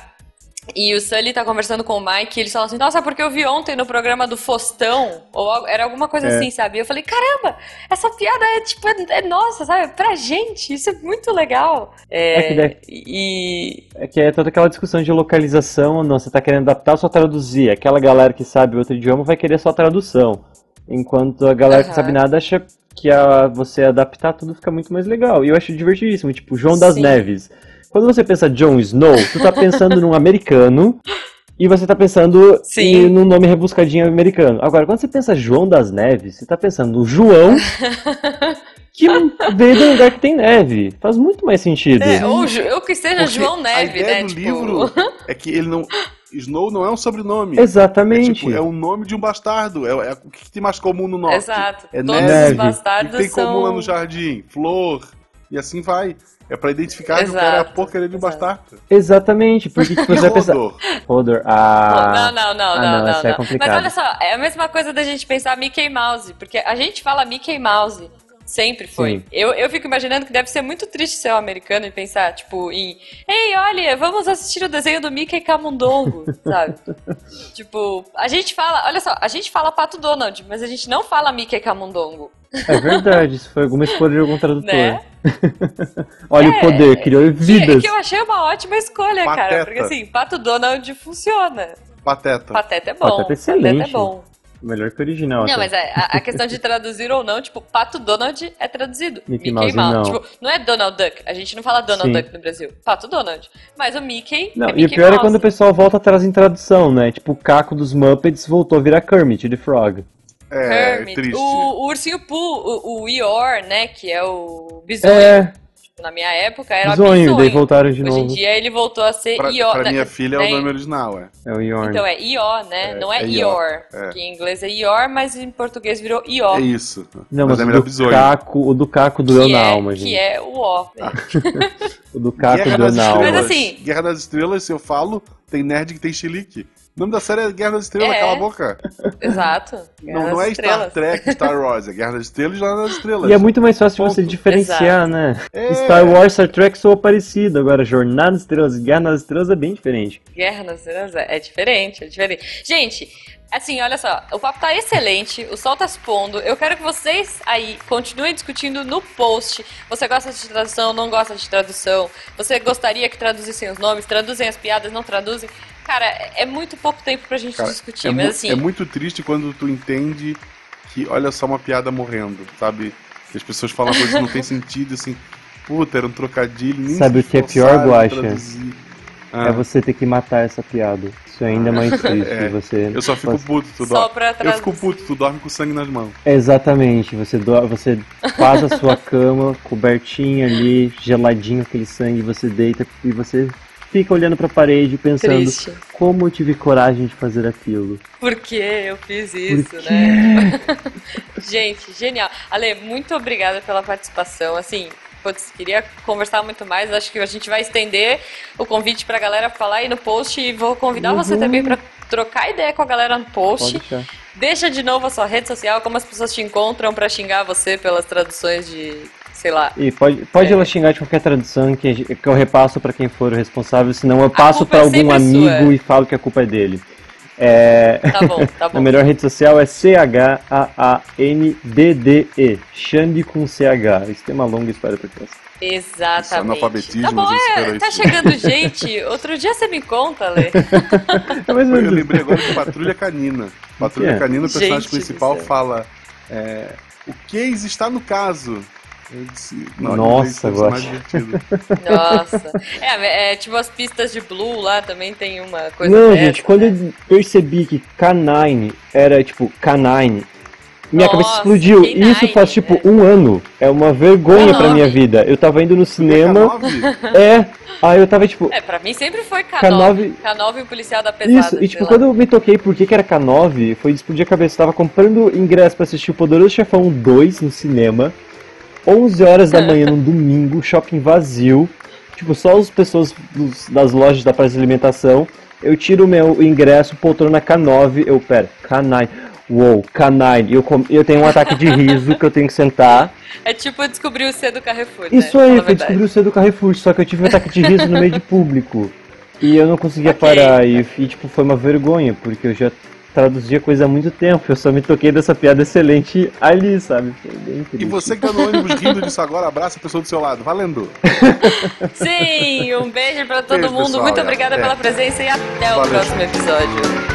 E o Sully tá conversando com o Mike e eles falam assim, nossa, porque eu vi ontem no programa do Fostão, ou era alguma coisa É. assim, sabe? Eu falei, caramba, essa piada é tipo, é, é nossa, sabe? Pra gente, isso é muito legal. É, É que deve- e, É que é toda aquela discussão de localização, não, você tá querendo adaptar ou só traduzir. Aquela galera que sabe outro idioma vai querer só tradução. Enquanto a galera que Aham. sabe nada acha que a, você adaptar tudo fica muito mais legal. E eu acho divertidíssimo, tipo, João das Sim. Neves. Quando você pensa Jon Snow, tu tá pensando num americano e você tá pensando Sim. em, num nome rebuscadinho americano. Agora, quando você pensa João das Neves, você tá pensando no João (laughs) que veio de um lugar que tem neve. Faz muito mais sentido. É, ou eu que seja Porque João Neve, a ideia né? do tipo... livro é que ele não. Snow não é um sobrenome. Exatamente. É, tipo, é o nome de um bastardo. É, é o que tem mais comum no norte. Exato. É Todos neve. os O que bastardos tem comum lá são... no jardim? Flor. E assim vai. É pra identificar que o cara é a Exato, porcaria de um exato. bastardo. Exatamente, porque tipo, você vai pensar. Rodor. Ah. não, não, não, ah, não, não, não, é não. complicado. Mas olha só, é a mesma coisa da gente pensar Mickey Mouse, porque a gente fala Mickey Mouse. Sempre foi. Sim. Eu, eu fico imaginando que deve ser muito triste ser um americano e pensar, tipo, em Ei, olha, vamos assistir o desenho do Mickey Camundongo, (laughs) sabe? tipo, a gente fala, olha só, a gente fala Pato Donald, mas a gente não fala Mickey Camundongo, É verdade, isso foi alguma escolha de algum tradutor. né? (laughs) Olha É, o poder, criou Que, vidas. que eu achei uma ótima escolha, cara. Pateta. Porque assim, Pato Donald funciona. Pateta. Pateta é bom. Pateta é excelente. é bom. Melhor que o original. Não, até. mas é, a, a questão de traduzir ou não, tipo, Pato Donald é traduzido. Mickey Mouse não. Tipo, não é Donald Duck. A gente não fala Donald Sim. Duck no Brasil. Pato Donald. Mas o Mickey Não, é e o Mickey pior é Mouse. quando o pessoal volta atrás em tradução, né? Tipo, o Caco dos Muppets voltou a virar Kermit the Frog. É, Hermit. triste. O, o Ursinho Pooh, o, o Eeyore, né, que é o bisonho. É, Na minha época era zonho, bisonho. daí voltaram de Hoje em novo. dia ele voltou a ser Pra, Eeyore. pra né? minha filha é o nome original, é. É o Yorn. Então é Ió, né? É, não é, é Ior. Ior, é. Que em inglês é Ior, mas em português virou Ió. É isso. Não, mas mas, é o, melhor do bisonho. Caco, o do Caco doeu que na é, alma, que gente. é o Ó. (laughs) O do Caco doeu na alma. Mas assim- Guerra das Estrelas, se eu falo, tem nerd que tem chilique. O nome da série é Guerra das Estrelas, É. cala a boca. Exato. Não, Guerra não é das Star. Trek, Star Wars, é Guerra das Estrelas e Guerra das Estrelas. E é muito mais fácil de você Ponto. diferenciar, né? É. Star Wars, Star Trek soa parecido. Agora, Jornada nas Estrelas e Guerra nas Estrelas é bem diferente. Guerra nas Estrelas é é diferente, é diferente. Gente, assim, olha só, o papo tá excelente, o sol tá se pondo. Eu quero que vocês aí continuem discutindo no post. Você gosta de tradução, não gosta de tradução? Você gostaria que traduzissem os nomes? Traduzem as piadas, não traduzem? Cara, é é muito pouco tempo pra gente Cara, discutir, é, mas assim. é muito triste quando tu entende que, olha só, uma piada morrendo, sabe? Que as pessoas falam coisas que não tem sentido, assim. Puta, era um trocadilho. Nem Sabe o que é pior, traduzir. Ah. é você ter que matar essa piada. Isso é ainda mais (laughs) triste. É, você Eu só fico puto, tu Só dorme. pra Eu fico puto, tu dorme com sangue nas mãos. Exatamente, você, do... você faz a sua cama, cobertinha ali, geladinho aquele sangue, você deita e você fica olhando pra parede pensando Triste. como eu tive coragem de fazer aquilo. Por que eu fiz isso, né? (laughs) Gente, genial. Ale, muito obrigada pela participação. Assim, putz, queria conversar muito mais. Acho que a gente vai estender o convite pra galera falar aí no post e vou convidar você Uhum. também pra trocar ideia com a galera no post. Deixa de novo a sua rede social, como as pessoas te encontram pra xingar você pelas traduções de, sei lá. E pode, pode É. ela xingar de qualquer tradução que, a que eu repasso pra quem for o responsável, senão eu passo culpa pra é algum amigo sua. e falo que a culpa é dele. É, Tá bom, tá (laughs) a bom. melhor rede social é C-H-A-A-N-D-D-E. Xande com CH. Isso tem uma longa história por trás. Exatamente. analfabetismo, Tá bom, a é, tá isso. chegando (laughs) gente. Outro dia você me conta, Ale. (laughs) É Eu menos. lembrei agora de Patrulha Canina. Patrulha é? Canina, o personagem Gente principal fala: é, O case está no caso. Eu disse, "Não, Nossa, ser eu mais acho. (laughs) divertido. Nossa. É, é, tipo as pistas de Blue lá também tem uma coisa Não, dessa, gente, quando né? eu percebi que Canine era tipo Canine, minha Nossa, cabeça explodiu. E Canine, isso faz tipo é. um ano. É uma vergonha pra Canove. minha vida. Eu tava indo no cinema. K9? É. Aí eu tava tipo. É, pra mim sempre foi K9. K9. K9 e o policial da pesada. Isso, e tipo, lá. quando eu me toquei por que, que era K9, foi explodir a cabeça. Eu tava comprando ingresso pra assistir o Poderoso Chefão 2 no cinema, 11 horas da manhã num domingo, shopping vazio, tipo, só as pessoas dos- das lojas da praça de alimentação. Eu tiro o meu ingresso, poltrona K9, eu, pera, K9. Uou, K9. Eu, com- eu tenho um ataque de riso que eu tenho que sentar. É tipo eu descobri o C do Carrefour, Isso né? aí, foi descobrir o C do Carrefour, só que eu tive um ataque de riso no meio de público. E eu não conseguia (laughs) Ok. parar, e, e, tipo, foi uma vergonha, porque eu já traduzia coisa há muito tempo, eu só me toquei dessa piada excelente ali, sabe? Foi bem E você que tá no ônibus rindo disso agora, abraça a pessoa do seu lado. Valendo! (laughs) Sim, um beijo pra todo Beijo, mundo. pessoal, Muito obrigada até. pela presença e até o Valeu. próximo episódio.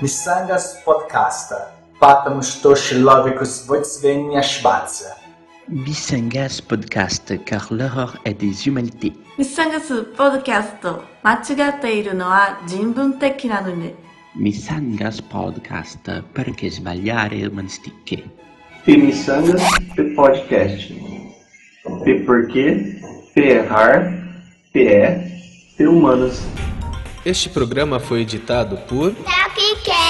Missangas podcasta. Patam Stoschlovicus Voitsvenia Schwarzer. Missangas Podcast, car l'horreur est des humanités. Missangas Podcast, Machigateiru no a Jinbun. Missangas Podcast, perché sbagliare umanistiche. P Missangas, Podcast. P porque, pe errar, P é, P humanas. Este programa foi editado por... Tá,